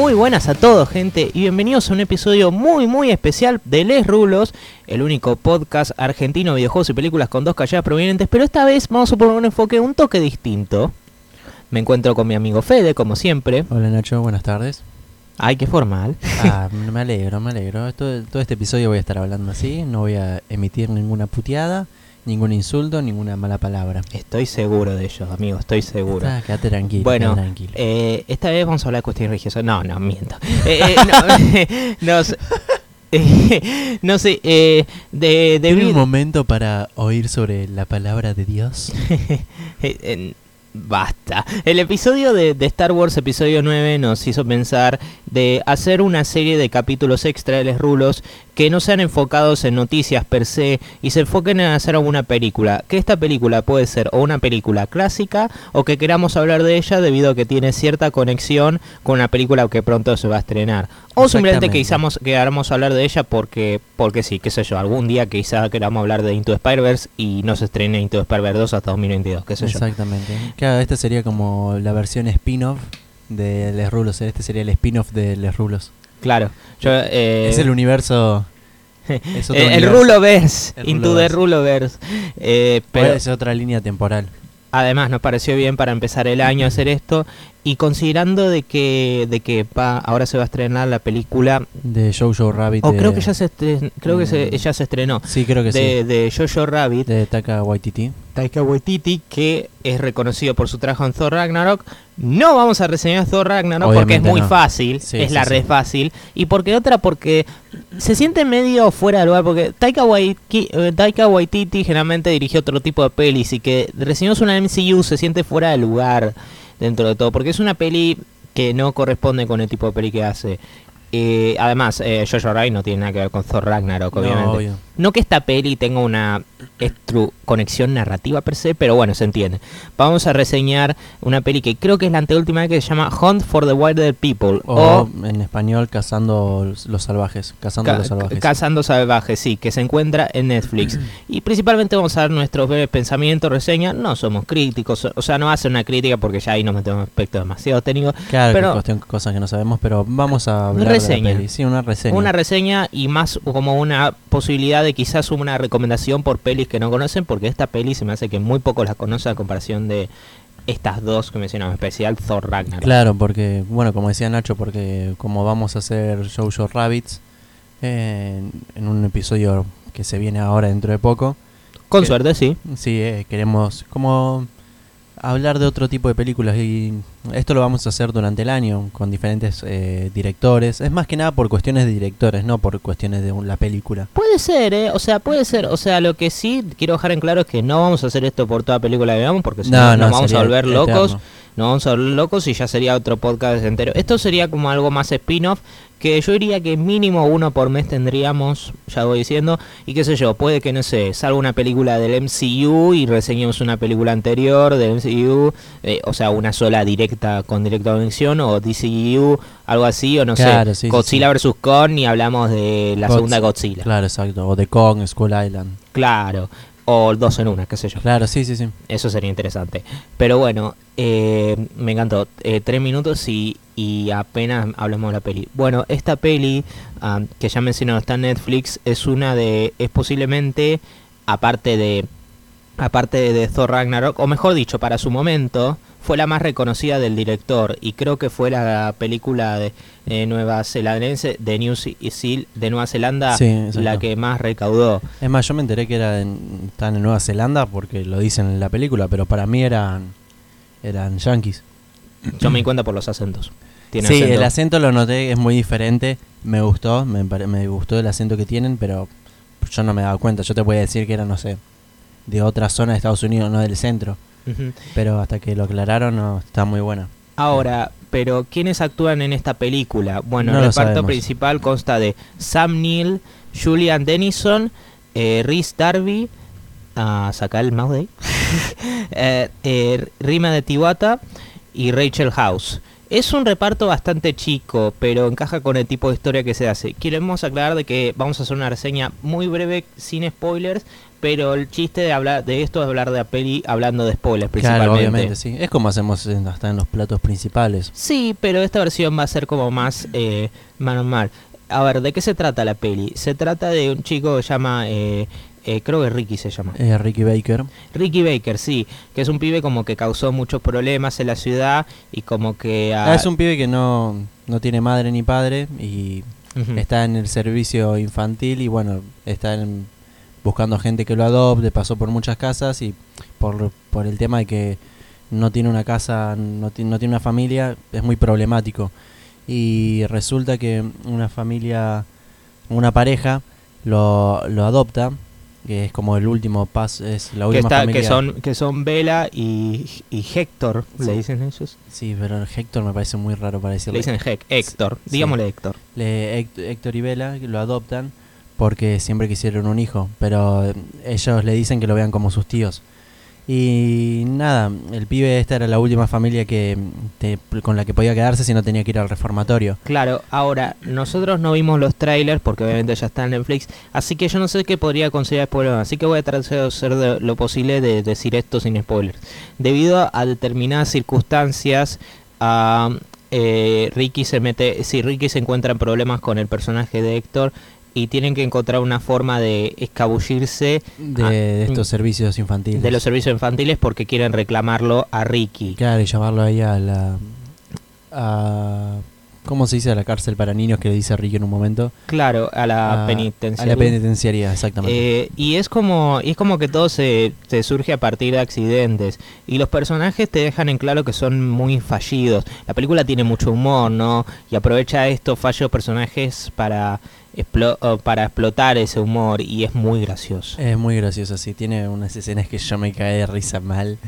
Muy buenas a todos, gente, y bienvenidos a un episodio muy, muy especial de Les Rulos, el único podcast argentino de videojuegos y películas con dos calladas provenientes, pero esta vez vamos a poner un enfoque un toque distinto. Me encuentro con mi amigo Fede, como siempre. Hola Nacho, buenas tardes. Ay, qué formal. Ah, me alegro, me alegro. Todo, todo este episodio voy a estar hablando así, no voy a emitir ninguna puteada, ningún insulto, ninguna mala palabra. Estoy seguro de ello, amigo, estoy seguro. Ah, quédate tranquilo. Bueno, quédate tranquilo. eh, esta vez vamos a hablar de cuestiones religiosas. No, no, miento. Eh, eh, no, no sé. no sé, eh, de, de ¿Tiene un momento para oír sobre la palabra de Dios? Eh, eh, Basta. El episodio de, de Star Wars, episodio 9, nos hizo pensar de hacer una serie de capítulos extra de Les Rulos que no sean enfocados en noticias per se y se enfoquen en hacer alguna película. Que esta película puede ser o una película clásica o que queramos hablar de ella debido a que tiene cierta conexión con una película que pronto se va a estrenar. O simplemente que quizás queramos hablar de ella porque, porque sí, qué sé yo, algún día quizá queramos hablar de Into the Spider-Verse y no se estrene Into the Spider-Verse 2 hasta 2022, qué sé yo. Exactamente. Claro, esta sería como la versión spin-off de Les Rulos. Este sería el spin-off de Les Rulos. Claro, yo, eh, es el universo. es otro eh, el universo. Ruloverse, El Into the. Ruloverse. Eh, pero es otra línea temporal. además nos pareció bien para empezar el año hacer esto y considerando de que de que pa, ahora se va a estrenar la película De Jojo Rabbit. o creo que ya se estren- creo que se, Mm. ya se estrenó Sí, creo que de, sí. de Jojo Rabbit De Taka Waititi. Taika Waititi que es reconocido por su trabajo en Thor Ragnarok. No vamos a reseñar Thor Ragnarok porque es muy no. fácil, Sí, es sí, la red fácil. Y porque otra, porque se siente medio fuera de lugar. Porque Taika Waititi, eh, Taika Waititi generalmente dirigió otro tipo de pelis y que reseñamos una MCU se siente fuera de lugar dentro de todo. Porque es una peli que no corresponde con el tipo de peli que hace. Eh, además, eh, Jojo Rabbit no tiene nada que ver con Thor Ragnarok, No, obviamente. obvio. No que esta peli tenga una conexión narrativa per se, pero bueno, se entiende. Vamos a reseñar una peli que creo que es la anteúltima que se llama Hunt for the Wilder People. O, O, en español, Cazando los, salvajes. Cazando Ca- los salvajes. Cazando Salvajes, sí, que se encuentra en Netflix. y principalmente vamos a dar nuestros breves pensamientos, reseña. No somos críticos, o sea, no ser una crítica porque ya ahí nos metemos en aspectos demasiado técnicos. claro, pero- que cuestión cosas que no sabemos, pero vamos a hablar Reseña. de la peli. Sí, una reseña. Una reseña y más como una posibilidad de quizás una recomendación por pelis que no conocen, porque esta peli se me hace que muy pocos la conocen a comparación de estas dos que mencionamos, en especial Thor Ragnarok. Claro, porque, bueno, como decía Nacho, porque como vamos a hacer Jojo Rabbits eh, en, en un episodio que se viene ahora dentro de poco, Con que- suerte, sí. sí, eh, queremos como hablar de otro tipo de películas y esto lo vamos a hacer durante el año con diferentes eh, directores. Es más que nada por cuestiones de directores, no por cuestiones de la película. Puede ser, ¿eh? O sea, puede ser. O sea, lo que sí quiero dejar en claro es que no vamos a hacer esto por toda película que veamos, porque si no, nos vamos a volver locos. eterno. Nos vamos a volver locos y ya sería otro podcast entero. Esto sería como algo más spin-off, que yo diría que mínimo uno por mes tendríamos, ya voy diciendo, y qué sé yo, puede que, no sé, salga una película del MCU y reseñemos una película anterior del MCU, eh, o sea, una sola directa con directa conexión, o DCU, algo así, o no Claro, sé, sí, sí, Godzilla vs. Kong y hablamos de la segunda Godzilla. Claro, exacto. O The Kong, Skull Island. Claro, o dos en una, qué sé yo. Claro, sí, sí, sí. Eso sería interesante. Pero bueno, eh, me encantó. Eh, tres minutos y, y apenas hablamos de la peli. Bueno, esta peli, ah, que ya mencioné, está en Netflix, es una de. Es posiblemente, aparte de. Aparte de Thor Ragnarok, o mejor dicho, para su momento, fue la más reconocida del director. Y creo que fue la película de eh, Nueva Zelandense, de New Zealand, de Nueva Zelanda, Sí, la que más recaudó. Es más, yo me enteré que era en, estaban en Nueva Zelanda porque lo dicen en la película, pero para mí eran eran yankees. Yo me di cuenta por los acentos. Tiene sí, acento. el acento lo noté, es muy diferente. Me gustó, me, me gustó el acento que tienen, pero yo no me daba cuenta. Yo te voy a decir que era, no sé, de otra zona de Estados Unidos, no del centro. Pero hasta que lo aclararon, no, está muy buena. Ahora, pero ¿quiénes actúan en esta película? Bueno, No el reparto sabemos. principal consta de Sam Neill, Julian Dennison, eh, Rhys Darby, a sacar el mouse de ahí, eh, eh, Rima de Tiwata y Rachel House. Es un reparto bastante chico, pero encaja con el tipo de historia que se hace. Queremos aclarar de que vamos a hacer una reseña muy breve, sin spoilers, pero el chiste de hablar de esto es hablar de la peli hablando de spoilers principalmente. Claro, obviamente, sí. Es como hacemos en- hasta en los platos principales. Sí, pero esta versión va a ser como más eh, mano. A ver, ¿de qué se trata la peli? Se trata de un chico que se llama, eh, eh, creo que Ricky se llama. Eh, Ricky Baker. Ricky Baker, sí, que es un pibe como que causó muchos problemas en la ciudad y como que... Ah, es un pibe que no, no tiene madre ni padre y está en el servicio infantil y bueno, está en- buscando gente que lo adopte, pasó por muchas casas y por, por el tema de que no tiene una casa, no, ti- no tiene una familia, es muy problemático. Y resulta que una familia, una pareja, lo, lo adopta, que es como el último paso, es la que, última está- familia. que son que son Bella y, y Héctor, Sí. le dicen ellos. Sí, pero Héctor me parece muy raro para Le decirlo. dicen Hec- Héctor, Sí. digámosle Héctor. Le- Héct- Héctor y Bella lo adoptan porque siempre quisieron un hijo, pero ellos le dicen que lo vean como sus tíos. Y nada, el pibe esta era la última familia que te- con la que podía quedarse si no tenía que ir al reformatorio. Claro, ahora, nosotros no vimos los trailers porque obviamente ya está en Netflix, así que yo no sé qué podría considerar spoiler, así que voy a tratar de hacer lo posible de decir esto sin spoilers. Debido a determinadas circunstancias, eh, Ricky se mete, si Ricky se encuentra en problemas con el personaje de Héctor y tienen que encontrar una forma de escabullirse De, de estos servicios infantiles. de los servicios infantiles porque quieren reclamarlo a Ricky. Claro, y llamarlo ahí a la... A, ¿Cómo se dice? A la cárcel para niños que le dice Ricky en un momento. Claro, a la A- penitenciaria. A la penitenciaría, exactamente. Eh, y es como y es como que todo se, se surge a partir de accidentes y los personajes te dejan en claro que son muy fallidos la película tiene mucho humor no y aprovecha estos fallos personajes para para explotar ese humor y es muy gracioso Es muy gracioso, sí. Tiene unas escenas que yo me caí de risa mal.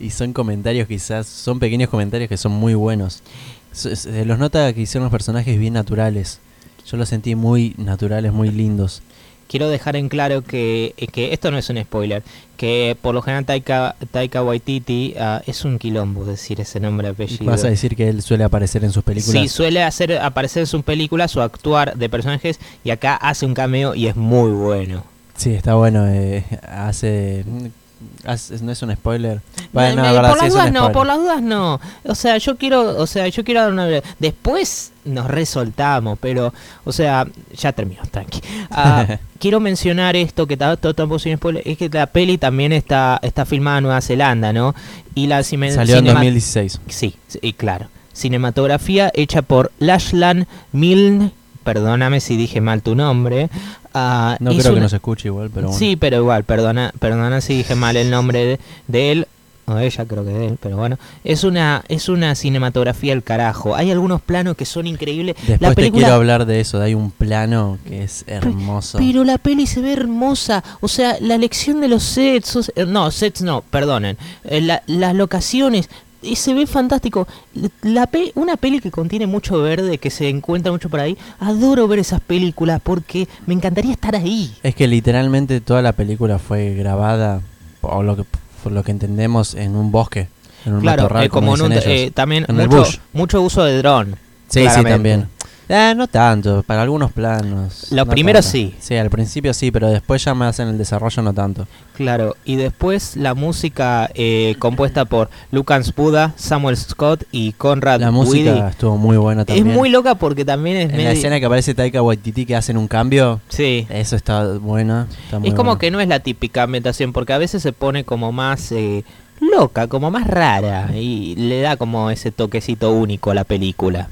Y son comentarios quizás, son pequeños comentarios que son muy buenos. Se los nota que hicieron los personajes bien naturales. Yo los sentí muy naturales, muy lindos. Quiero dejar en claro que, eh, que esto no es un spoiler que por lo general Taika, Taika Waititi ah, es un quilombo decir ese nombre apellido Vas a decir que él suele aparecer en sus películas. Sí, suele hacer aparecer en sus películas o actuar de personajes y acá hace un cameo y es muy bueno. Sí, está bueno. eh, hace- No es un spoiler. Bueno, no, verdad, por las es un dudas no, por las dudas no. O sea, yo quiero, o sea, yo quiero dar una después nos resoltamos, pero o sea, ya terminó, tranqui. Ah, quiero mencionar esto que todo tampoco sin spoiler, es que la peli también está está filmada en Nueva Zelanda, ¿no? Y la Salió en cinema- 2016. Sí, sí, claro. Cinematografía hecha por Lashlan Milne, perdóname si dije mal tu nombre. ah, No creo que nos escuche igual, pero bueno. Sí, pero igual, perdona, perdona si dije mal el nombre de, de él. O ella, creo que de él, pero bueno. Es una, es una cinematografía al carajo. Hay algunos planos que son increíbles. Después la te quiero hablar de eso. de Hay un plano que es hermoso. Pero la peli se ve hermosa. O sea, la elección de los sets. o sea, no, sets no, perdonen. Eh, la- las locaciones. Y se ve fantástico. La pe- una peli que contiene mucho verde, que se encuentra mucho por ahí. Adoro ver esas películas porque me encantaría estar ahí. Es que literalmente toda la película fue grabada, por lo que, por lo que entendemos, en un bosque. En un Claro, matorral, eh, como en un, ellos. eh, también En mucho, mucho uso de dron. sí, sí, también. Eh, no tanto, para algunos planos. Lo no primero tanto. sí. Sí, al principio sí, pero después ya más en el desarrollo no tanto. Claro, y después la música eh, compuesta por Lucas Buda, Samuel Scott y Conrad La música estuvo muy buena Es también. muy loca porque también es En medio... la escena que aparece Taika Waititi que hacen un cambio, Sí. eso está muy Es como buena. que no es la típica ambientación, porque a veces se pone como más eh, loca, como más rara, y le da como ese toquecito único a la película.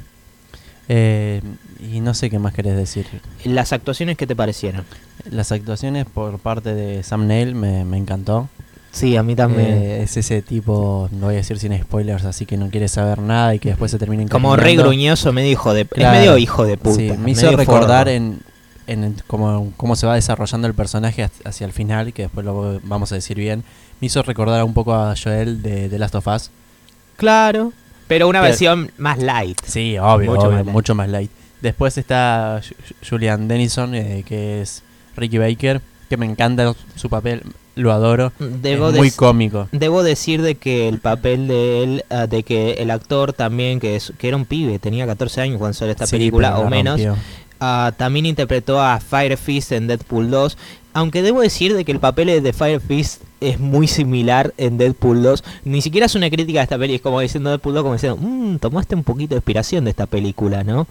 Eh, y no sé qué más querés decir. Las actuaciones, ¿qué te parecieron? Las actuaciones por parte de Sam Neill me, me encantó. Sí, a mí también. Eh, es ese tipo, no voy a decir sin spoilers, así que no quiere saber nada y que después se termina como re encariñando. gruñoso, medio hijo de... Claro. Es medio hijo de puta. Sí, me hizo recordar en, en cómo, cómo se va desarrollando el personaje hacia- el final, que después lo vamos a decir bien. Me hizo recordar un poco a Joel de The Last of Us. Claro, pero una Pero- versión más light. Sí, obvio, Mucho obvio, más light. mucho más light. Después está Ju- Julian Dennison, eh, que es Ricky Baker, que me encanta su papel. lo adoro. Debo es muy cómico. Debo decir de que el papel de él, ah, de que el actor también, que, es, que era un pibe, tenía 14 años cuando salió esta Sí, película o menos, rompió. Ah, también interpretó a Fire Fist en Deadpool 2. Aunque debo decir de que el papel de Fire Fist es muy similar en Deadpool 2. Ni siquiera es una crítica a esta peli, es como diciendo Deadpool 2, como diciendo, mmm, tomaste un poquito de inspiración de esta película, ¿no?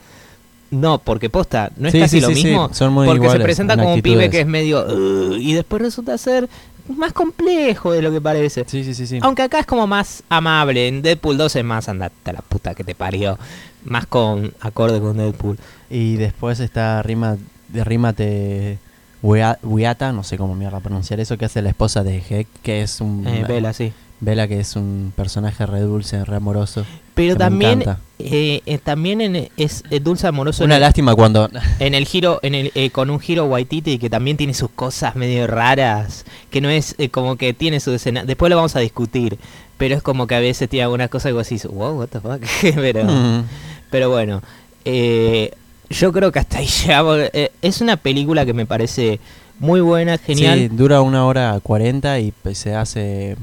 No, porque posta, no es Sí, casi sí, lo sí, mismo. son muy porque se presenta en como un pibe que es medio... Y después resulta ser más complejo de lo que parece. Sí, sí, sí, sí. Aunque acá es como más amable. En Deadpool 2 es más andate a la puta que te parió. Más con acorde con Deadpool. Y después está Rima, de Rímate Wea- Weata, no sé cómo mierda pronunciar eso, que hace la esposa de Heck, que es un... Eh, Bella, sí. Bella, que es un personaje re dulce, re amoroso. Pero también, eh, eh, también en- es eh, dulce amoroso en Una el, lástima cuando... en el giro, en el, eh, con un giro Waititi que también tiene sus cosas medio raras, que no es eh, como que tiene su escena. Después lo vamos a discutir, pero es como que a veces tiene algunas cosas que vos decís, wow, what the fuck. pero, Mm. pero bueno, eh, yo creo que hasta ahí llegamos. Eh, es una película que me parece muy buena, genial. Sí, dura una hora cuarenta y pues, se hace...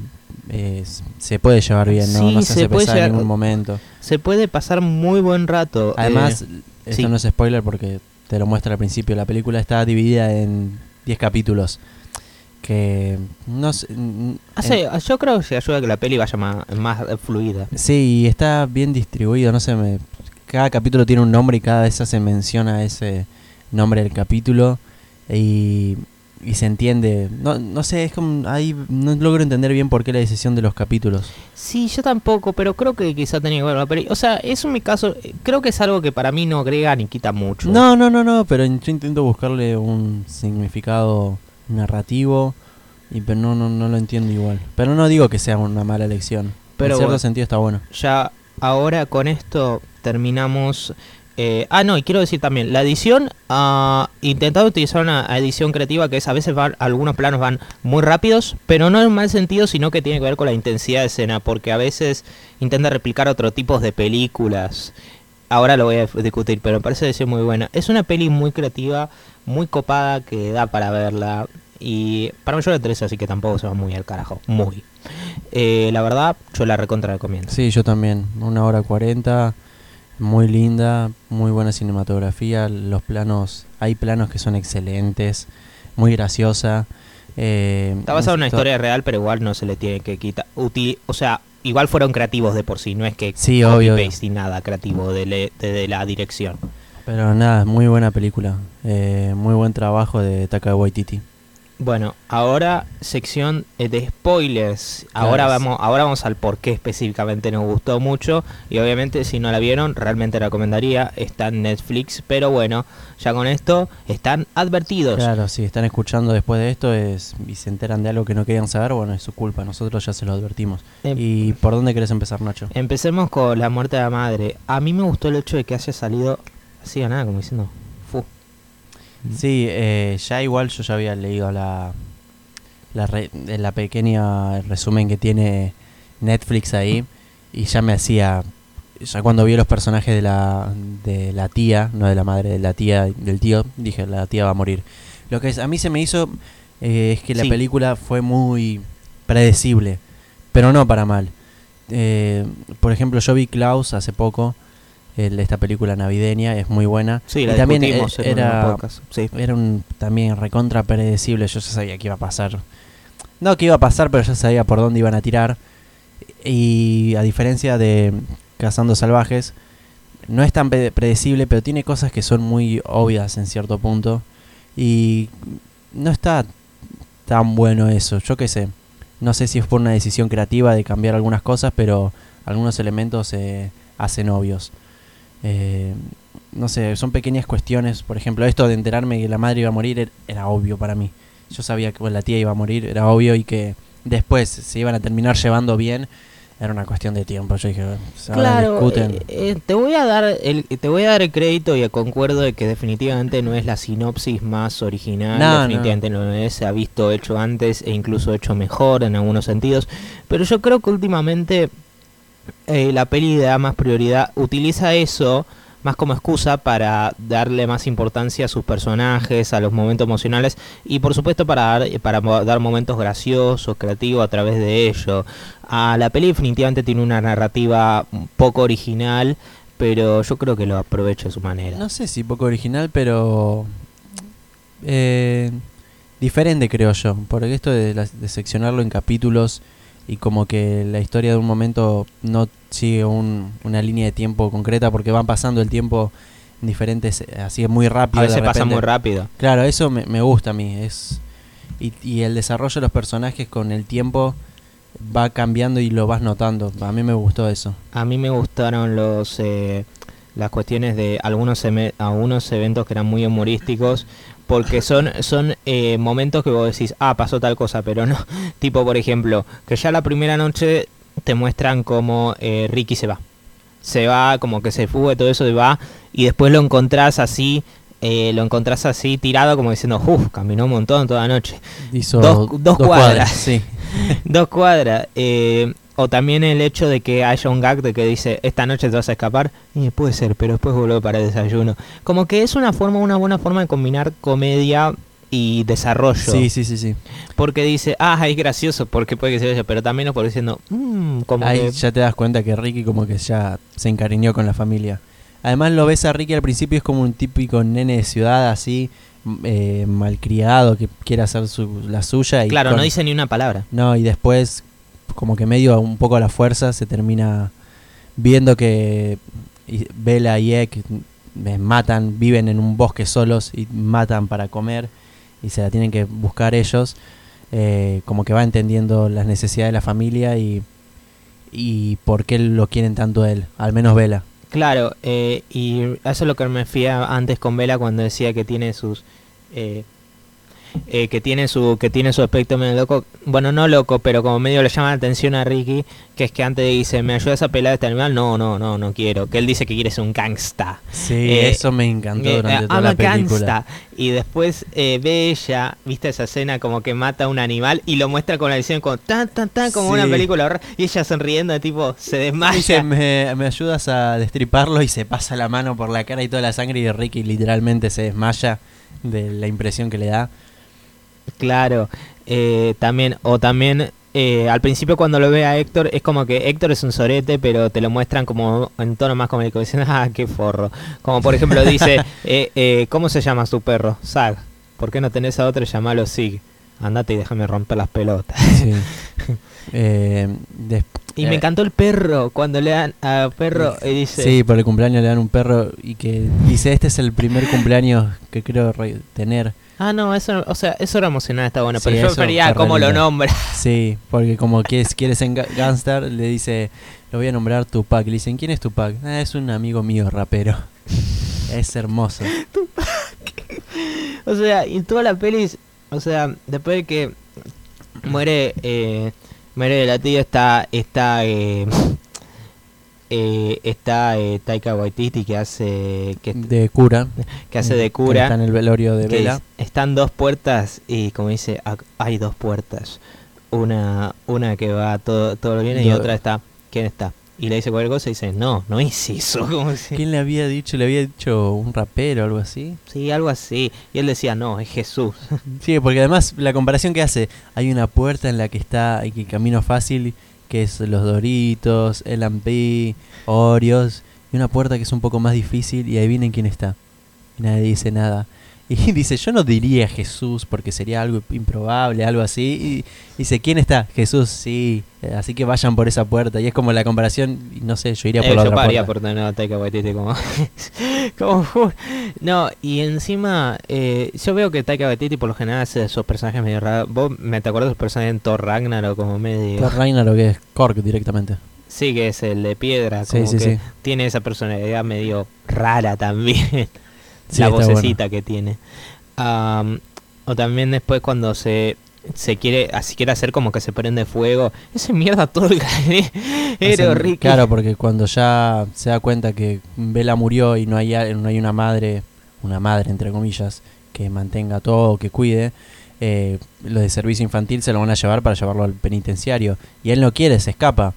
eh, se puede llevar bien, ¿no? Sí, no se, se hace puede pesar en ningún momento. Se puede pasar muy buen rato. Además, eh, esto sí. no es spoiler porque te lo muestra al principio. La película está dividida en 10 capítulos. Que no sé. en- yo creo que se ayuda a que la peli vaya más, más fluida. sí, y está bien distribuido. No sé, me, cada capítulo tiene un nombre y cada vez se menciona ese nombre del capítulo. Y, y se entiende. No, no sé, es como. Ahí no logro entender bien por qué la decisión de los capítulos. Sí, yo tampoco, pero creo que quizá tenía que ver la peli. O sea, eso en mi caso, creo que es algo que para mí no agrega ni quita mucho. No, no, no, no, pero yo intento buscarle un significado narrativo y pero no, no, no lo entiendo igual. Pero no digo que sea una mala elección. Pero en cierto bueno. sentido está bueno. Ya ahora con esto terminamos. eh, ah, no, y quiero decir también, la edición, ha intentado utilizar una edición creativa que es a veces van, algunos planos van muy rápidos, pero no en un mal sentido, sino que tiene que ver con la intensidad de escena, porque a veces intenta replicar otro tipos de películas. Ahora lo voy a discutir, pero me parece que es muy buena. Es una peli muy creativa, muy copada, que da para verla. Y para mayores de tres, así que tampoco se va muy al carajo. Muy. Eh, la verdad, yo la recontra recomiendo. Sí, yo también. Una hora cuarenta, muy linda, muy buena cinematografía. Los planos, hay planos que son excelentes, muy graciosa. eh, Está basada en una historia real, pero igual no se le tiene que quitar. o sea, igual fueron creativos de por sí, no es que Sí, obvio, paste y nada creativo de, le- de- de la dirección. Pero nada, muy buena película. eh, muy buen trabajo de Taka Waititi. Bueno, ahora sección de spoilers. Ahora Claro. vamos, ahora vamos al por qué específicamente nos gustó mucho. Y obviamente si no la vieron, realmente recomendaría. Está en Netflix. Pero bueno, ya con esto están advertidos. Claro, si están escuchando después de esto es, y se enteran de algo que no querían saber, bueno, es su culpa, nosotros ya se lo advertimos. Em- ¿Y por dónde querés empezar, Nacho? Empecemos con la muerte de la madre. A mí me gustó el hecho de que haya salido así a nada, como diciendo. Sí, eh, ya igual yo ya había leído la, la, re- la pequeña resumen que tiene Netflix ahí y ya me hacía, ya cuando vi los personajes de la, de la tía, no de la madre, de la tía, del tío, dije, la tía va a morir. Lo que a mí se me hizo eh, es que la Sí. película fue muy predecible, pero no para mal. Eh, por ejemplo, yo vi Klaus hace poco, el- esta película navideña, es muy buena. Sí, Y la también eh, en un era. Sí. era un también recontra predecible, yo ya sabía que iba a pasar. No que iba a pasar, pero ya sabía por dónde iban a tirar. Y a diferencia de Cazando Salvajes, no es tan pre- predecible, pero tiene cosas que son muy obvias en cierto punto. Y no está tan bueno eso, yo qué sé. No sé si es por una decisión creativa de cambiar algunas cosas, pero algunos elementos se hacen obvios. Eh, no sé, son pequeñas cuestiones. Por ejemplo, esto de enterarme que la madre iba a morir er- era obvio para mí. Yo sabía que la tía iba a morir, era obvio, y que después se iban a terminar llevando bien. Era una cuestión de tiempo. Yo dije, "Se Claro, discuten". eh, eh, te voy a dar el te voy a dar el crédito y concuerdo de que definitivamente no es la sinopsis más original, No, definitivamente no. es, se ha visto hecho antes e incluso hecho mejor en algunos sentidos, pero yo creo que últimamente eh, la peli da más prioridad utiliza eso más como excusa para darle más importancia a sus personajes, a los momentos emocionales y por supuesto para dar, para dar momentos graciosos, creativos a través de ello. A la peli definitivamente tiene una narrativa poco original, pero yo creo que lo aprovecha de su manera. No sé si poco original, pero eh, diferente creo yo, porque esto de seccionarlo en capítulos y como que la historia de un momento no sigue una línea de tiempo concreta porque van pasando el tiempo en diferentes, así es muy rápido. A veces pasa muy rápido. Claro, eso me, me gusta a mí. Es, y, y, el desarrollo de los personajes con el tiempo va cambiando y lo vas notando. A mí me gustó eso. A mí me gustaron los... Eh, las cuestiones de algunos, algunos eventos que eran muy humorísticos porque son, son eh, momentos que vos decís, ah, pasó tal cosa, pero no. Tipo, por ejemplo, que ya la primera noche te muestran como eh, Ricky se va. Se va, como que se fuga todo eso y va, y después lo encontrás así, eh, lo encontrás así tirado como diciendo, uff, caminó un montón toda la noche. Hizo dos, cuadras. cuadras sí. dos cuadras. Eh, o también el hecho de que haya un gag de que dice, esta noche te vas a escapar. Y puede ser, pero después vuelvo para el desayuno. Como que es una forma, una buena forma de combinar comedia y desarrollo. Sí, sí, sí, sí. Porque dice, ah, es gracioso, porque puede que se vaya, pero también es por diciendo, mmm, como Ahí ya te das cuenta que Ricky como que ya se encariñó con la familia. Además lo ves a Ricky al principio es como un típico nene de ciudad así, eh, malcriado, que quiere hacer su, la suya. Y claro, no dice ni una palabra. No, y después como que medio un poco a la fuerza se termina viendo que Bella y Ek matan, viven en un bosque solos y matan para comer y se la tienen que buscar ellos. Eh, como que va entendiendo las necesidades de la familia y, y por qué lo quieren tanto él, al menos Vela. Claro, eh, y eso es lo que me fía antes con Vela cuando decía que tiene sus eh, que tiene su que tiene su aspecto medio loco. Bueno no loco pero como medio le llama la atención a Ricky que es que antes dice me ayudas a pelar este animal no no no no quiero. Que él dice que quiere ser un gangsta. Sí eh, eso me encantó eh, durante toda la película. y después ve ella viste esa escena como que mata a un animal y lo muestra con la visión como tan tan tan como una película y ella sonriendo tipo se desmaya. Dice me, me ayudas a destriparlo y se pasa la mano por la cara y toda la sangre y Ricky literalmente se desmaya de la impresión que le da Claro, eh, también, o también eh, al principio cuando lo ve a Héctor es como que Héctor es un sorete, pero te lo muestran como en tono más cómico, dicen, ah, qué forro. Como por ejemplo dice, eh, eh, ¿cómo se llama su perro? Zag. ¿Por qué no tenés a otro llamalo Sig? Andate y déjame romper las pelotas. Sí. y me encantó el perro, cuando le dan a perro y dice... Sí, por el cumpleaños le dan un perro y que dice, este es el primer cumpleaños que creo tener. Ah, no, eso, o sea, eso era emocionante, está bueno, pero yo prefería cómo lo nombra. Sí, porque como quieres, quieres en Gunstar, le dice, lo voy a nombrar Tupac. Le dicen, ¿quién es Tupac? Ah, es un amigo mío, rapero. es hermoso. Tupac. o sea, y toda la peli, o sea, después de que muere, eh, muere la tía, está, está, eh, eh, está eh, Taika Waititi que hace que, de cura. que hace de cura. está en el velorio de Vela. están dos puertas y como dice hay dos puertas. Una una que va todo todo lo bien y otra está quién está y le dice cualquier cosa y dice no no es eso quién le había dicho le había dicho un rapero algo así sí algo así. Y él decía no es Jesús sí porque además la comparación que hace hay una puerta en la que está y que camino fácil que es los Doritos, el P, Oreos, y una puerta que es un poco más difícil y ahí vienen quién está. Y nadie dice nada. Y dice, yo no diría Jesús porque sería algo improbable, algo así. Y dice, ¿quién está? Jesús, sí. Eh, así que vayan por esa puerta. Y es como la comparación, no sé, yo iría por eh, la otra puerta. por tener a como... como... No, y encima, eh, yo veo que Taika Waititi por lo general hace esos personajes medio raros. ¿Vos me te acuerdas de esos personajes en Thor Ragnarok como medio...? Thor Ragnarok que es Korg directamente. Sí, que es el de piedra. Como sí, sí, que sí. Tiene esa personalidad medio rara también la vocecita que tiene. o también después cuando se se quiere así quiere hacer como que se prende fuego. Ese mierda todo el era horrible. claro porque cuando ya se da cuenta que Vela murió y no hay no hay una madre una madre entre comillas que mantenga todo que cuide eh, lo de servicio infantil se lo van a llevar para llevarlo al penitenciario. Y él no quiere se escapa.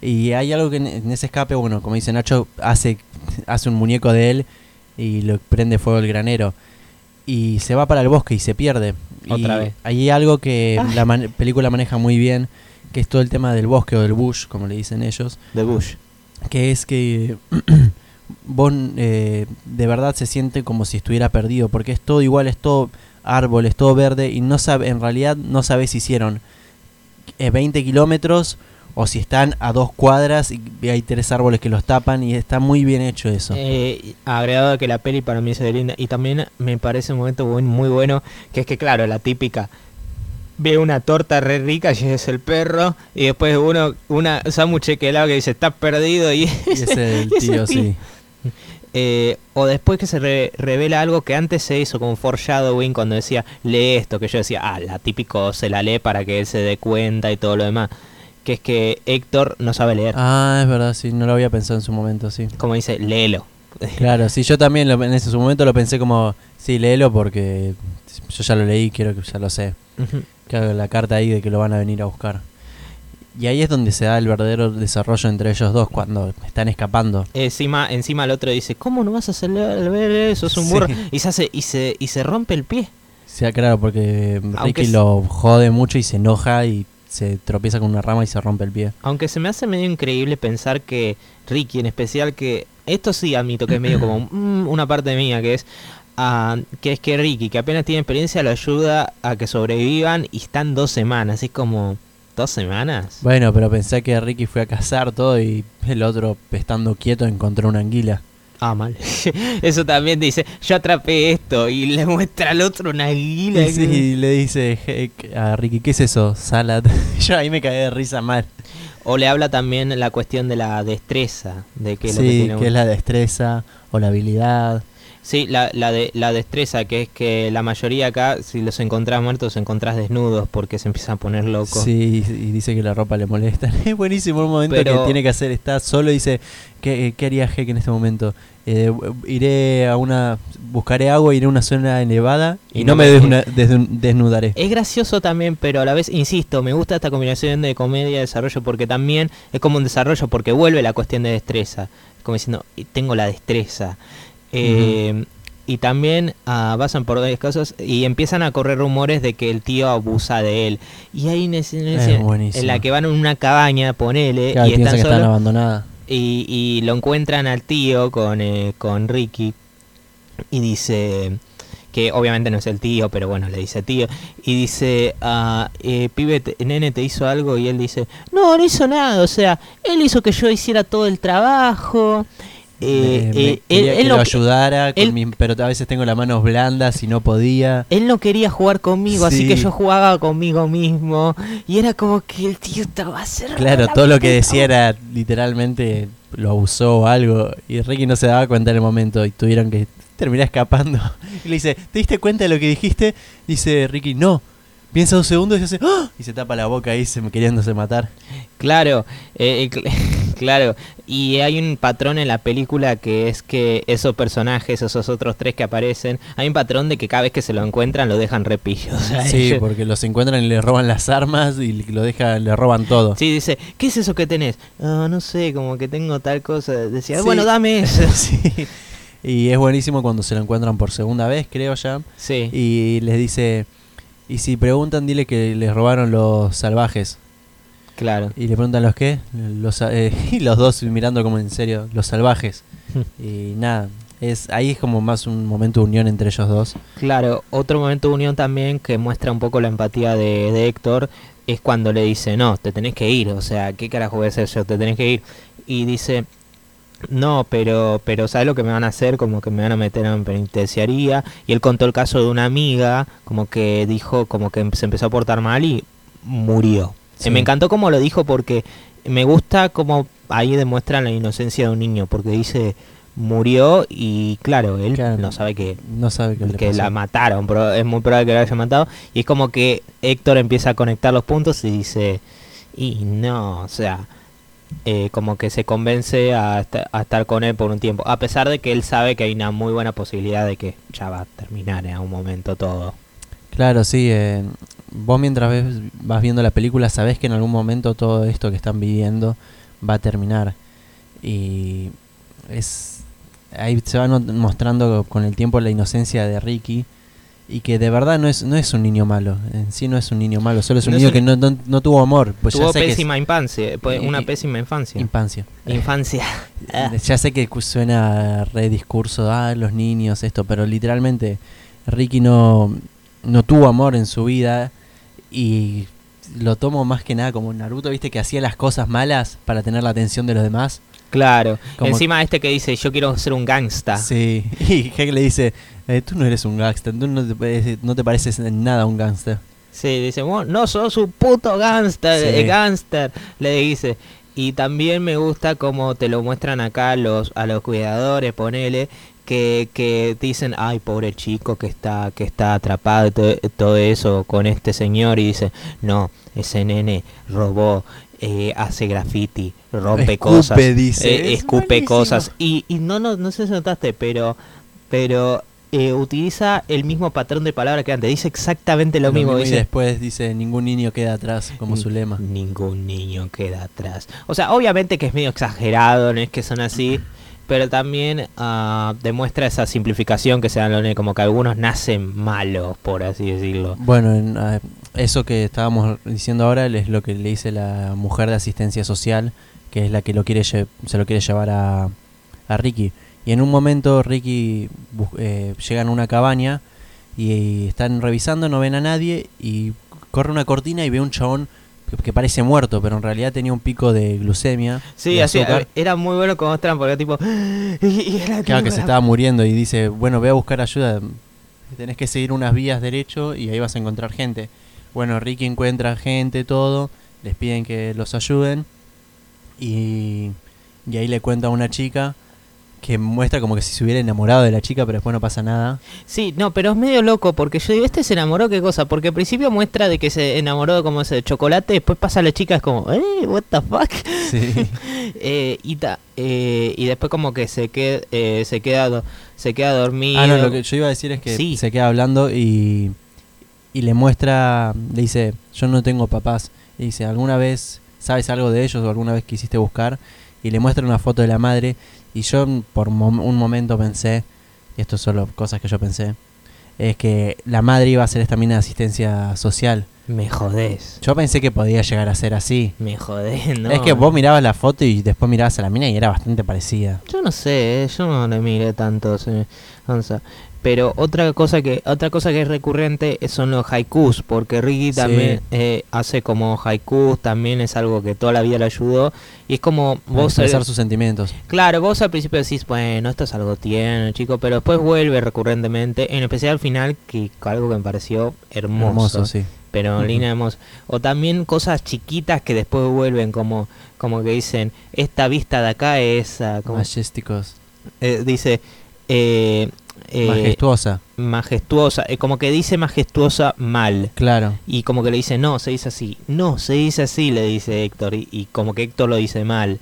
Y hay algo que en, en ese escape, bueno, como dice Nacho, hace, hace un muñeco de él y lo prende fuego el granero. Y se va para el bosque y se pierde. Otra y vez. Hay algo que Ay. la man- película maneja muy bien, que es todo el tema del bosque o del bush, como le dicen ellos de Bush. que es que vos eh, de verdad se siente como si estuviera perdido, porque es todo igual, es todo árbol, es todo verde y no sabe, en realidad no sabes si hicieron eh, 20 kilómetros o si están a dos cuadras y hay tres árboles que los tapan y está muy bien hecho eso. Eh, agregado que la peli para mí se ve linda. Y también me parece un momento muy bueno, que es que claro, la típica ve una torta re rica y es el perro, y después uno, una sándwich que dice está perdido y, Y es el es tío, sí. Eh, o después que se re- revela algo que antes se hizo como foreshadowing cuando decía lee esto, que yo decía, ah, la típico se la lee para que él se dé cuenta y todo lo demás. Que es que Héctor no sabe leer. Ah, es verdad, sí, no lo había pensado en su momento, sí. Como dice, léelo. Claro, sí, yo también lo- en ese su momento lo pensé como, sí, léelo porque yo ya lo leí, quiero que ya lo sé. Ujú. Claro, la carta ahí de que lo van a venir a buscar. Y ahí es donde se da el verdadero desarrollo entre ellos dos, cuando están escapando. Encima, encima el otro dice, ¿cómo no vas a hacer ver eso? Es un Sí. burro. Y se hace, y se, y se rompe el pie. O sea, claro, porque Ricky lo jode mucho y se enoja y se tropieza con una rama y se rompe el pie. Aunque se me hace medio increíble pensar que Ricky en especial, que esto sí admito que es medio como mm, una parte mía, que es ah, que es que Ricky, que apenas tiene experiencia, lo ayuda a que sobrevivan y están dos semanas. Es como, ¿dos semanas? Bueno, pero pensé que Ricky fue a cazar todo y el otro, estando quieto, encontró una anguila. Ah, mal. Eso también dice, yo atrapé esto y le muestra al otro una águila. Y sí, y le dice "Hey, a Ricky, ¿qué es eso? Salad. Yo ahí me caí de risa mal. O le habla también la cuestión de la destreza, de que lo que sí, tiene que es la destreza o la habilidad. Sí, la, la, de, la destreza, que es que la mayoría acá, si los encontrás muertos, los encontrás desnudos porque se empiezan a poner locos. Sí, y dice que la ropa le molesta. Es buenísimo un momento Pero- que tiene que hacer, está solo y dice, ¿qué, qué haría Heck en este momento? Eh, iré a una, buscaré agua, iré a una zona elevada y, Y no, no me me- desnu- desnu- desnudaré. Es gracioso también, pero a la vez, insisto, me gusta esta combinación de comedia y desarrollo porque también es como un desarrollo porque vuelve la cuestión de destreza. Como diciendo, "Y tengo la destreza. Eh, Y también ah, pasan por varias cosas y empiezan a correr rumores de que el tío abusa de él. Y hay una escena Es buenísimo. en la que van a una cabaña, ponele, Claro, y están que están abandonadas. Y, y lo encuentran al tío con, eh, con Ricky y dice que obviamente no es el tío, pero bueno, le dice tío. Y dice, ah, eh, pibe, te- nene, ¿te hizo algo? Y él dice, no, no hizo nada. O sea, él hizo que yo hiciera todo el trabajo. Eh, Me- eh, él, que lo ayudara, con él- mi- pero a veces tengo las manos blandas y no podía. él no quería jugar conmigo, así que yo jugaba conmigo mismo. Y era como que el tío estaba cerrado. Claro, todo lo que decía era literalmente lo abusó o algo. Y Ricky no se daba cuenta en el momento y tuvieron que terminar escapando. Y le dice, ¿te diste cuenta de lo que dijiste? Dice Ricky, no. Piensa un segundo y se hace, ¡Ah! y se tapa la boca ahí se, queriéndose matar. Claro, eh, eh, cl- claro. Y hay un patrón en la película que es que esos personajes, esos otros tres que aparecen, hay un patrón de que cada vez que se lo encuentran lo dejan repillos. O sea, Sí, porque los encuentran y le roban las armas y lo dejan, le roban todo. Sí, dice, ¿qué es eso que tenés? "Ah, no sé, como que tengo tal cosa. Decía, Sí. bueno, dame eso. Sí. Y es buenísimo cuando se lo encuentran por segunda vez, creo ya. Sí. Y les dice, y si preguntan, dile que les robaron los salvajes. Claro. Y le preguntan los qué, los, eh, y los dos mirando como en serio, los salvajes. Y nada, es ahí es como más un momento de unión entre ellos dos. Claro, otro momento de unión también que muestra un poco la empatía de, de Héctor es cuando le dice, no, te tenés que ir, o sea, ¿qué carajo voy a hacer yo? Te tenés que ir. Y dice, no, pero, pero ¿sabes lo que me van a hacer? Como que me van a meter en penitenciaría. Y él contó el caso de una amiga, como que dijo, como que se empezó a portar mal y murió. Sí. Eh, Me encantó como lo dijo porque me gusta como ahí demuestra la inocencia de un niño, porque dice, murió y claro, él Claro. no sabe que No sabe que pasó. la mataron, pero es muy probable que la haya matado. Y es como que Héctor empieza a conectar los puntos y dice, y no, o sea, eh, como que se convence a, a estar con él por un tiempo, a pesar de que él sabe que hay una muy buena posibilidad de que ya va a terminar en algún momento todo. Claro, sí. eh, vos mientras ves- vas viendo la película sabés que en algún momento todo esto que están viviendo va a terminar. Y es ahí se va mostrando con el tiempo la inocencia de Ricky y que de verdad no es no es un niño malo, en sí no es un niño malo, solo es un No es niño un- que no, no, no tuvo amor, pues Tuvo ya sé que es pésima infancia, pues, Eh, una eh, pésima infancia. infancia. Infancia. Ah. Ya sé que suena re discurso, ah, los niños, esto, pero literalmente Ricky no, no tuvo amor en su vida y lo tomo más que nada como Naruto, viste, que hacía las cosas malas para tener la atención de los demás. Claro. Como- Encima este que dice, yo quiero ser un gangsta. Sí, y Heck le dice, eh, tú no eres un gangster, tú no te, parece- no te pareces en nada a un gangster. Sí, dice, "Vos no sos un puto gangster, Sí. eh, gangster, le dice. Y también me gusta como te lo muestran acá los, a los cuidadores, ponele, que, que dicen, ay, pobre chico que está, que está atrapado, todo, todo eso con este señor, y dice, no, ese nene robó, eh, hace graffiti, rompe Escupe, cosas, dice, eh, es escupe cosas. Y, y no, no, no sé si notaste, pero, pero eh, utiliza el mismo patrón de palabra que antes, dice exactamente lo, mismo. y dice, después dice, ningún niño queda atrás, como su lema. Ningún niño queda atrás. O sea, obviamente que es medio exagerado, no es que son así, pero también ah, demuestra esa simplificación que se los nenes, como que algunos nacen malos, por así decirlo. Bueno, en, ah, eso que estábamos diciendo ahora es lo que le dice la mujer de asistencia social, que es la que lo quiere se lo quiere llevar a, a Ricky. Y en un momento Ricky eh, llegan a una cabaña y están revisando, no ven a nadie y corre una cortina y ve un chabón que, parece muerto, pero en realidad tenía un pico de glucemia. Sí, de así, era muy bueno como muestran, porque tipo... y- y era Claro, que se estaba muriendo y dice, bueno, ve a buscar ayuda. Tenés que seguir unas vías derecho y ahí vas a encontrar gente. Bueno, Ricky encuentra gente, todo. Les piden que los ayuden. Y, y ahí le cuenta a una chica que muestra como que si se hubiera enamorado de la chica, pero después no pasa nada. Sí, no, pero es medio loco porque yo digo, este se enamoró, ¿qué cosa? Porque al principio muestra de que se enamoró como ese chocolate, después pasa la chica, es como, eh, what the fuck? Sí. Eh, y, ta- eh, y después como que se queda, eh, se queda, se queda dormido. ah, no, lo que yo iba a decir es que Sí. se queda hablando y, y le muestra, le dice, yo no tengo papás. Y dice, ¿alguna vez sabes algo de ellos o alguna vez quisiste buscar? Y le muestra una foto de la madre y yo por mom- un momento pensé, y esto es solo cosas que yo pensé, es que la madre iba a hacer esta mina de asistencia social. Me jodés, Yo pensé que podía llegar a ser así. me jodés, ¿no? Es que vos mirabas la foto y después mirabas a la mina y era bastante parecida. Yo no sé, eh, yo no le miré tanto, señor Gonza. Pero otra cosa que otra cosa que es recurrente son los haikus, porque Ricky Sí. también eh, hace como haikus, también es algo que toda la vida le ayudó. Y es como Vos expresar sus sentimientos. Claro, vos al principio decís, bueno, esto es algo tierno, chico, pero después vuelve recurrentemente, en especial al final, que algo que me pareció hermoso. Hermoso, sí. Pero Ujú. línea hermosa. O también cosas chiquitas que después vuelven, como, como que dicen, esta vista de acá es... ah, como, Majesticos. eh, dice... eh, eh, Majestuosa. majestuosa, eh, como que dice majestuosa mal. Claro. Y como que le dice, no, se dice así. No, se dice así, le dice Héctor. Y, y como que Héctor lo dice mal.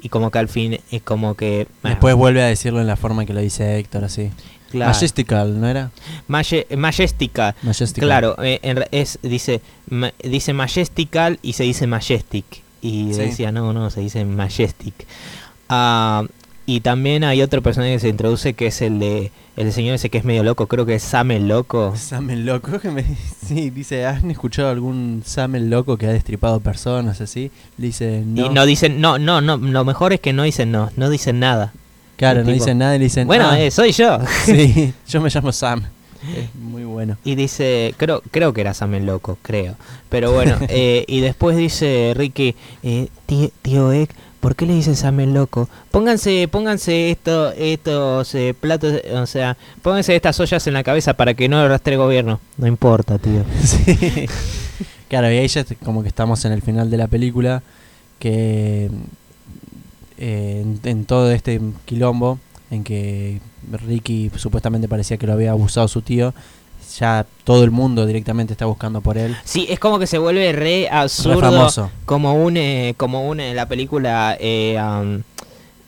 Y como que al fin es como que... bueno, Después vuelve a decirlo en la forma que lo dice Héctor, así. claro. Majestical, ¿no era? Maje- Majestica. Majestical. Claro, eh, es, dice, ma- dice Majestical y se dice Majestic. Y Sí. decía, no, no, se dice Majestic. Ah, y también hay otro personaje que se introduce que es el de el señor ese que es medio loco, creo que es Sam el loco. Sam el loco, que me sí, dice, ¿han escuchado algún Sam el loco que ha destripado personas así? Le dice, no. Y no dicen, no, no, no, lo mejor es que no dicen no, no dicen nada. claro, no dicen nada y le dicen, Bueno, "Ah, eh, soy yo. sí, yo me llamo Sam. Es muy bueno. Y dice, creo, creo que era Sam el loco, creo. Pero bueno, eh, y después dice Ricky, eh, tío, tío Ek, ¿por qué le dicen Sam el loco? Pónganse, pónganse esto, estos eh, platos, o sea, pónganse estas ollas en la cabeza para que no arrastre el gobierno. No importa, tío. Claro, y ahí ya como que estamos en el final de la película, que eh, en, en todo este quilombo, en que Ricky supuestamente parecía que lo había abusado su tío, ya todo el mundo directamente está buscando por él. Sí, es como que se vuelve re Re absurdo. famoso. Como une, como une la película eh, um,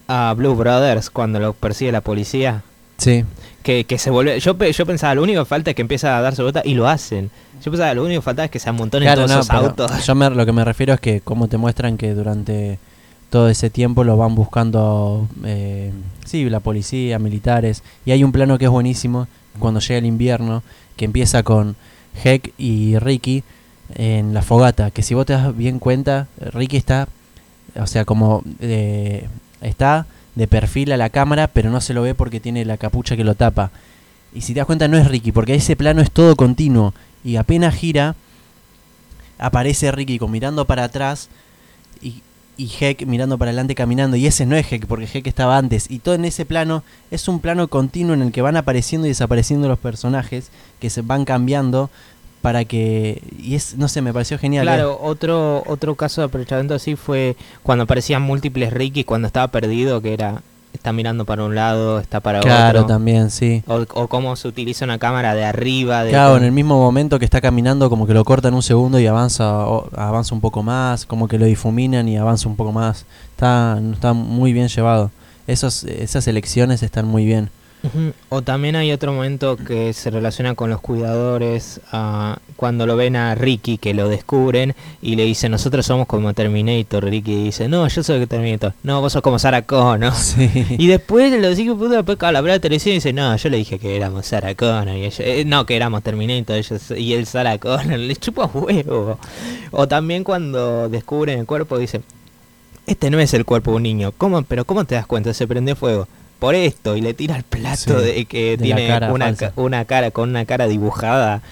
a Blue Brothers cuando lo persigue la policía. Sí. Que, que se vuelve. Yo, yo pensaba, lo único que falta es que empieza a darse vuelta y lo hacen. Yo pensaba, lo único que falta es que se amontonen Claro, todos no, esos autos. yo me- lo que me refiero es que como te muestran que durante todo ese tiempo lo van buscando, eh, sí, la policía, militares. Y hay un plano que es buenísimo cuando llega el invierno, que empieza con Heck y Ricky en la fogata. Que si vos te das bien cuenta, Ricky está, o sea, como eh, está de perfil a la cámara, pero no se lo ve porque tiene la capucha que lo tapa. Y si te das cuenta, no es Ricky, porque ese plano es todo continuo. Y apenas gira, aparece Ricky mirando para atrás y, Heck mirando para adelante caminando. Y ese no es Heck, porque Heck estaba antes. Y todo en ese plano es un plano continuo en el que van apareciendo y desapareciendo los personajes que se van cambiando para que y es no sé me pareció genial claro otro otro caso de aprovechamiento así fue cuando aparecían múltiples Ricky cuando estaba perdido que era está mirando para un lado está para claro otro. también sí. O, o cómo se utiliza una cámara de arriba de claro en el mismo momento que está caminando como que lo cortan un segundo y avanza o- avanza un poco más como que lo difuminan y avanza un poco más. Está está muy bien llevado. Esos esas elecciones están muy bien O también hay otro momento que se relaciona con los cuidadores, ah, cuando lo ven a Ricky, que lo descubren y le dicen, nosotros somos como Terminator. Ricky dice, no, yo soy Terminator. No, vos sos como Sarah Connor. sí Y después los hijos puta después a la de televisión y dice, no, yo le dije que éramos Sarah Connor. Y ella, "Eh, no, que éramos Terminator ellos, y él Sarah Connor. Le chupa huevo. O también cuando descubren el cuerpo dicen, este no es el cuerpo de un niño. ¿Cómo, pero ¿cómo te das cuenta? Se prendió fuego. Por esto. Y le tira el plato Sí, de que de tiene cara una, ca- una cara con una cara dibujada.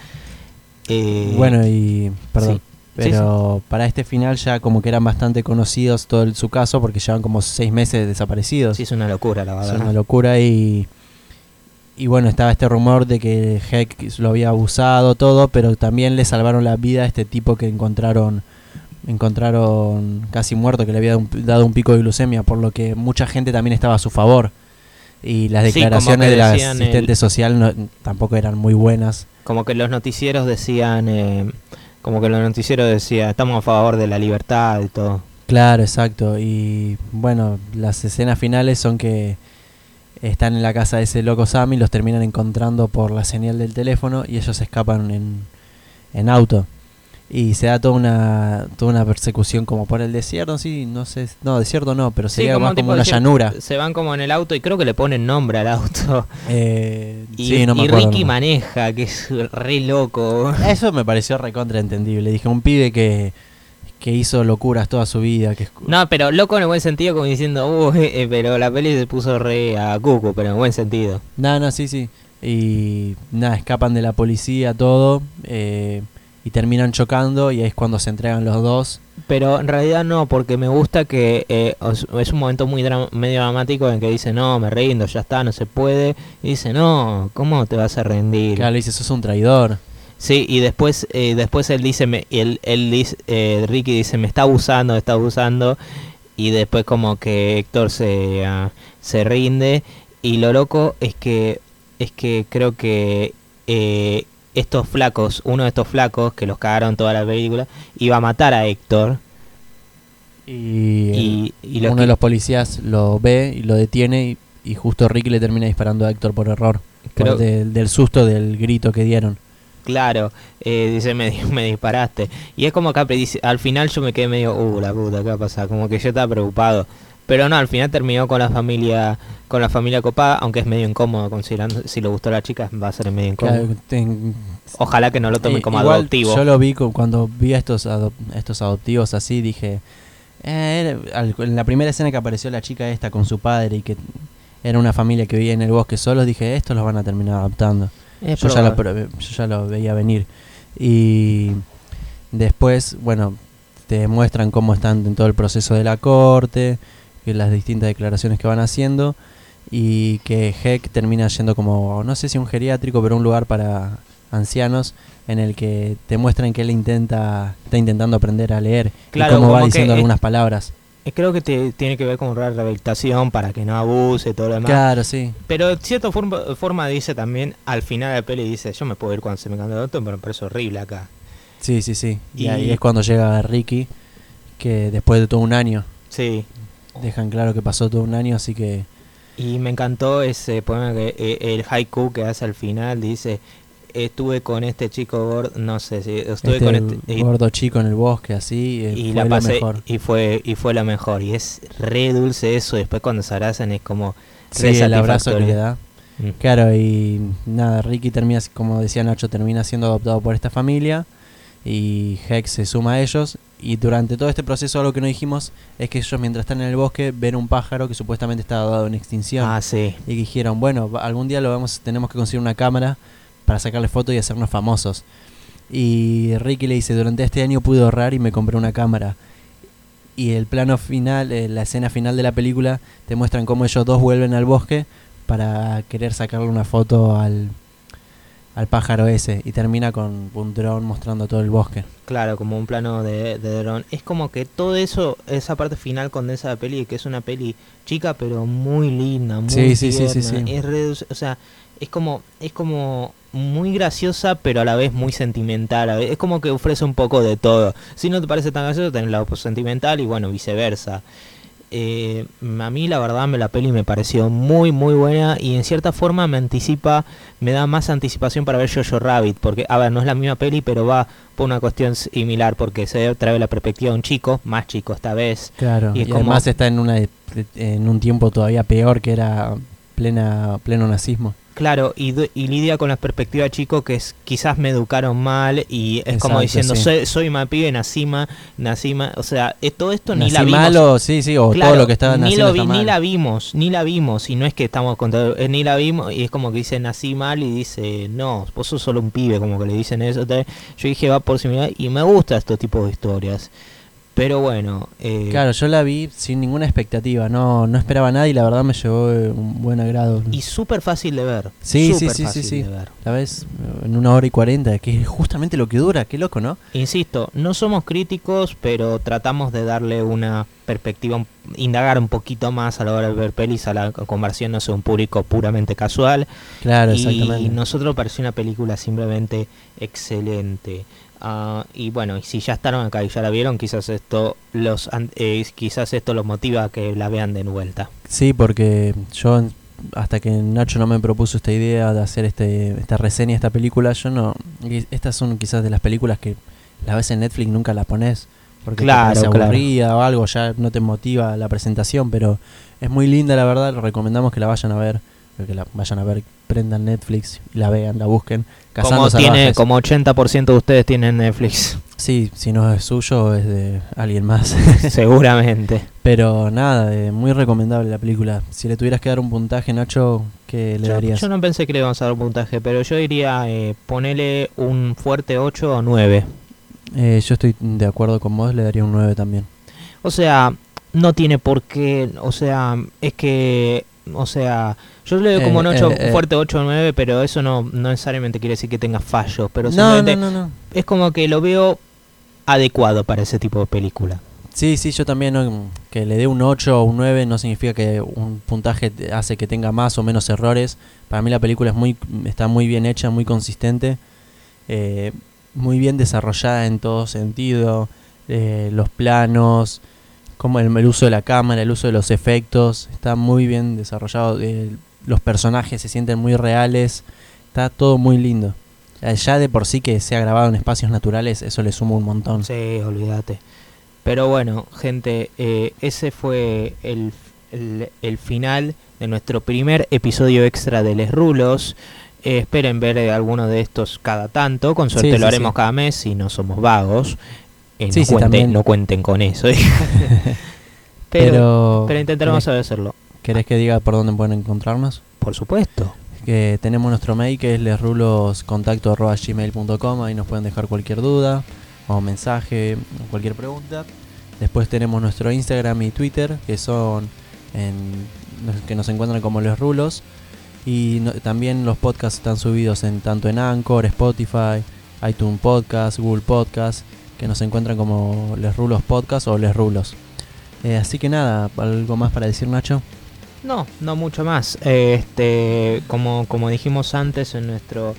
Eh, Bueno, y perdón, sí. pero para este final ya como que eran bastante conocidos todo el- su caso porque llevan como seis meses desaparecidos. sí, es una locura, la es verdad. una locura y y bueno, estaba este rumor de que Heck lo había abusado todo, pero también le salvaron la vida a este tipo que encontraron encontraron casi muerto que le había dado un pico de glucemia, por lo que mucha gente también estaba a su favor. Y las Sí, declaraciones que de la el- asistente social no- tampoco eran muy buenas. Como que los noticieros decían, eh, como que los noticieros decían, estamos a favor de la libertad y todo. Claro, exacto. Y bueno, las escenas finales son que están en la casa de ese loco Sam y los terminan encontrando por la señal del teléfono y ellos escapan en, en auto. Y se da toda una, toda una persecución como por el desierto, sí, no sé, no, desierto no, pero sería más tipo como una llanura. Se van como en el auto y creo que le ponen nombre al auto. Eh, Y, sí, no me y acuerdo. Ricky maneja, que es re loco. Eso me pareció recontraentendible. Dije, un pibe que, que hizo locuras toda su vida. que No, pero loco en el buen sentido, como diciendo, "Uh, eh, eh", pero la peli se puso re a cucu, pero en buen sentido. No, no, sí, sí. Y nada, escapan de la policía, todo. eh, y terminan chocando y ahí es cuando se entregan los dos. Pero en realidad no, porque me gusta que eh, es un momento muy dra- medio dramático en que dice, no, me rindo, ya está, no se puede. Y dice, no, ¿cómo te vas a rendir? Claro, le dice, sos un traidor. Sí, y después eh, después él dice, me, él, él dice, eh, Ricky dice, me está abusando, me está abusando. Y después como que Héctor se, ah, se rinde. Y lo loco es que, es que creo que estos flacos, uno de estos flacos que los cagaron toda la película, iba a matar a Héctor. Y, Y, y lo uno que- de los policías lo ve y lo detiene. Y, y justo Ricky le termina disparando a Héctor por error. por del- del susto del grito que dieron. Claro, eh, dice, me, di- me disparaste. Y es como que al final yo me quedé medio, uh, la puta, ¿qué va a pasar? Como que yo estaba preocupado. Pero no, al final terminó con la familia con la familia copada, aunque es medio incómodo considerando si le gustó a la chica, va a ser medio incómodo. Claro, ten- Ojalá que no lo tomen eh, como igual adoptivo. Yo lo vi cu- cuando vi a estos, adop- estos adoptivos así, dije... eh, en la primera escena que apareció la chica esta con su padre y que era una familia que vivía en el bosque solos, dije, estos los van a terminar adoptando. Es yo, ya lo, yo ya lo veía venir. Y después, bueno, te muestran cómo están en todo el proceso de la corte, que las distintas declaraciones que van haciendo, y que Heck termina yendo como, no sé si un geriátrico, pero un lugar para ancianos en el que te muestran que él intenta está intentando aprender a leer Claro, y cómo va diciendo es- algunas palabras. Creo que te, tiene que ver con una rehabilitación para que no abuse todo lo demás. Claro, sí. Pero de cierta forma, forma dice también, al final de la peli dice, yo me puedo ir cuando se me cambie el auto, pero me parece horrible acá. Sí, sí, sí. Y, Y- ahí es cuando llega Ricky, que después de todo un año, Sí, dejan claro que pasó todo un año, así que... Y me encantó ese poema que eh, el haiku que hace al final dice estuve con este chico gordo, no sé si estuve Este con este gordo chico en el bosque, así, eh, y fue la pasé mejor. y fue y fue la mejor y es re dulce eso, después cuando se abrazan es como re Sí, el abrazo que le satisfactorio. da. Mm. Claro, y nada, Ricky termina, como decía Nacho, termina siendo adoptado por esta familia y Hex se suma a ellos. Y durante todo este proceso algo que no dijimos es que ellos mientras están en el bosque ven un pájaro que supuestamente estaba dado en extinción. Ah, sí. Y dijeron, bueno, algún día lo vamos, tenemos que conseguir una cámara para sacarle fotos y hacernos famosos. Y Ricky le dice, durante este año pude ahorrar y me compré una cámara. Y el plano final, eh, la escena final de la película, te muestran cómo ellos dos vuelven al bosque para querer sacarle una foto al, al pájaro ese. Y termina con un dron mostrando todo el bosque. Claro, como un plano de, de dron. Es como que todo eso, esa parte final condensa la peli, que es una peli chica pero muy linda, muy Sí, sí, sí, sí. Es re- o sea, es como, es como muy graciosa pero a la vez muy sentimental. Es como que ofrece un poco de todo. Si no te parece tan gracioso, tenés el lado sentimental y bueno, viceversa. Eh, a mí la verdad me la peli me pareció muy muy buena y en cierta forma me anticipa, me da más anticipación para ver Jojo Rabbit, porque a ver, no es la misma peli, pero va por una cuestión similar, porque se trae la perspectiva de un chico, más chico esta vez. Claro, Y y, es como- además está en, una, en un tiempo todavía peor que era plena pleno nazismo. Claro, y, y lidia con la perspectiva de chico que es quizás me educaron mal y es como diciendo sí. soy, soy más pibe, nací ma- nací ma- o sea, eh, todo esto ni la vimos. malo, sí, sí, o Claro, todo lo que estaba ni, haciendo lo vi- está ni mal. la vimos, ni la vimos, y no es que estamos contando, eh, ni la vimos, y es como que dice nací mal y dice, no, vos sos solo un pibe, como que le dicen eso. Yo dije, va por similar, y me gusta este tipo de historias. Pero bueno, eh, Claro, yo la vi sin ninguna expectativa, no, no esperaba nada y la verdad me llevó eh, un buen agrado. y súper fácil de ver. Sí, sí, sí, sí, sí. La ves eh, en una hora y cuarenta, que es justamente lo que dura, qué loco, ¿no? Insisto, no somos críticos, pero tratamos de darle una perspectiva, indagar un poquito más a la hora de ver pelis, a la conversión no sea un público puramente casual. Claro, y exactamente. nosotros pareció una película simplemente excelente. Ah, y bueno, y si ya estaron acá y ya la vieron, quizás esto los eh, quizás esto los motiva a que la vean de vuelta. Sí, porque yo hasta que Nacho no me propuso esta idea de hacer este esta reseña de esta película, yo no estas son quizás de las películas que la ves en Netflix nunca la pones porque Claro, te claro. o algo, ya no te motiva la presentación, pero es muy linda la verdad, recomendamos que la vayan a ver, que la vayan a ver, prendan Netflix la vean, la busquen. Como tiene como 80% de ustedes tienen Netflix, Sí, si no es suyo es de alguien más. seguramente. Pero nada, eh, muy recomendable la película. Si le tuvieras que dar un puntaje, Nacho, ¿qué le Yo, darías? yo no pensé que le íbamos a dar un puntaje, pero yo diría eh, ponele un fuerte 8 o 9. Eh, yo estoy de acuerdo con vos, le daría un 9 también. O sea, no tiene por qué, o sea, es que, o sea, yo le doy como un Eh, 8, eh, fuerte 8 o 9, pero eso no, no necesariamente quiere decir que tenga fallos, pero no, es como que lo veo adecuado para ese tipo de película. Sí, sí, yo también, ¿no? que le dé un 8 o un 9 no significa que un puntaje hace que tenga más o menos errores. Para mí la película es muy, está muy bien hecha, muy consistente, eh, muy bien desarrollada en todo sentido, eh, los planos, como el, el uso de la cámara, el uso de los efectos, está muy bien desarrollado, eh, los personajes se sienten muy reales, está todo muy lindo. Eh, Ya de por sí que sea grabado en espacios naturales, eso le suma un montón. Sí, olvídate. Pero bueno, gente, eh, ese fue el, el, el final de nuestro primer episodio extra de Les Rulos. Eh, esperen ver alguno de estos cada tanto. Con suerte Sí, lo sí, haremos sí. cada mes si no somos vagos. Eh, Sí, no, sí, cuenten, también. no cuenten con eso. pero, Pero, pero intentaremos ¿querés, hacerlo. querés que diga por dónde pueden encontrarnos? Por supuesto. Que tenemos nuestro mail que es lesruloscontacto.gmail.com Ahí nos pueden dejar cualquier duda o mensaje, o cualquier pregunta. Después tenemos nuestro Instagram y Twitter que son en, que nos encuentran como Les Rulos. Y no- también los podcasts están subidos en tanto en Anchor, Spotify, iTunes Podcast, Google Podcast, que nos encuentran como Les Rulos Podcast o Les Rulos. Eh, así que nada, ¿algo más para decir Nacho? No, no mucho más. Este, como, como dijimos antes en nuestro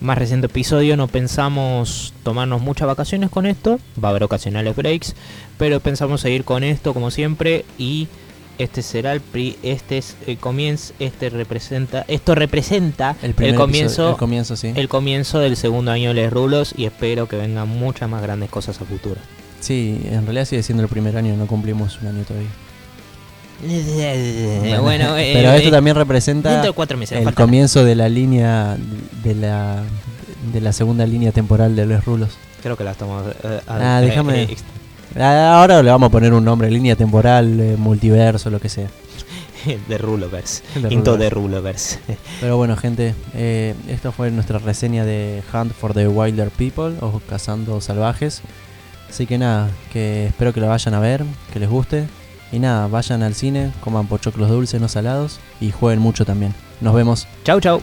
más reciente episodio, no pensamos tomarnos muchas vacaciones con esto. Va a haber ocasionales breaks, pero pensamos seguir con esto como siempre y este será el pri este es el comienzo, este representa, esto representa El, comienzo, episodio- el comienzo, sí. el comienzo del segundo año de Les Rulos y espero que vengan muchas más grandes cosas a futuro. Sí, en realidad sigue siendo el primer año, no cumplimos un año todavía. bueno, eh, Pero esto eh, también representa dentro de cuatro meses. el comienzo de la línea de la de la segunda línea temporal de los rulos. Creo que la estamos. eh, Ah, eh, déjame- eh, Ahora le vamos a poner un nombre, línea temporal, eh, multiverso, lo que sea. de Ruloverse. Into de Ruloverse. Pero bueno, gente, eh, esta fue nuestra reseña de Hunt for the Wilder People o Cazando Salvajes. Así que nada, que espero que lo vayan a ver, que les guste. Y nada, vayan al cine, coman pochoclos dulces, no salados y jueguen mucho también. Nos vemos. chau, chau.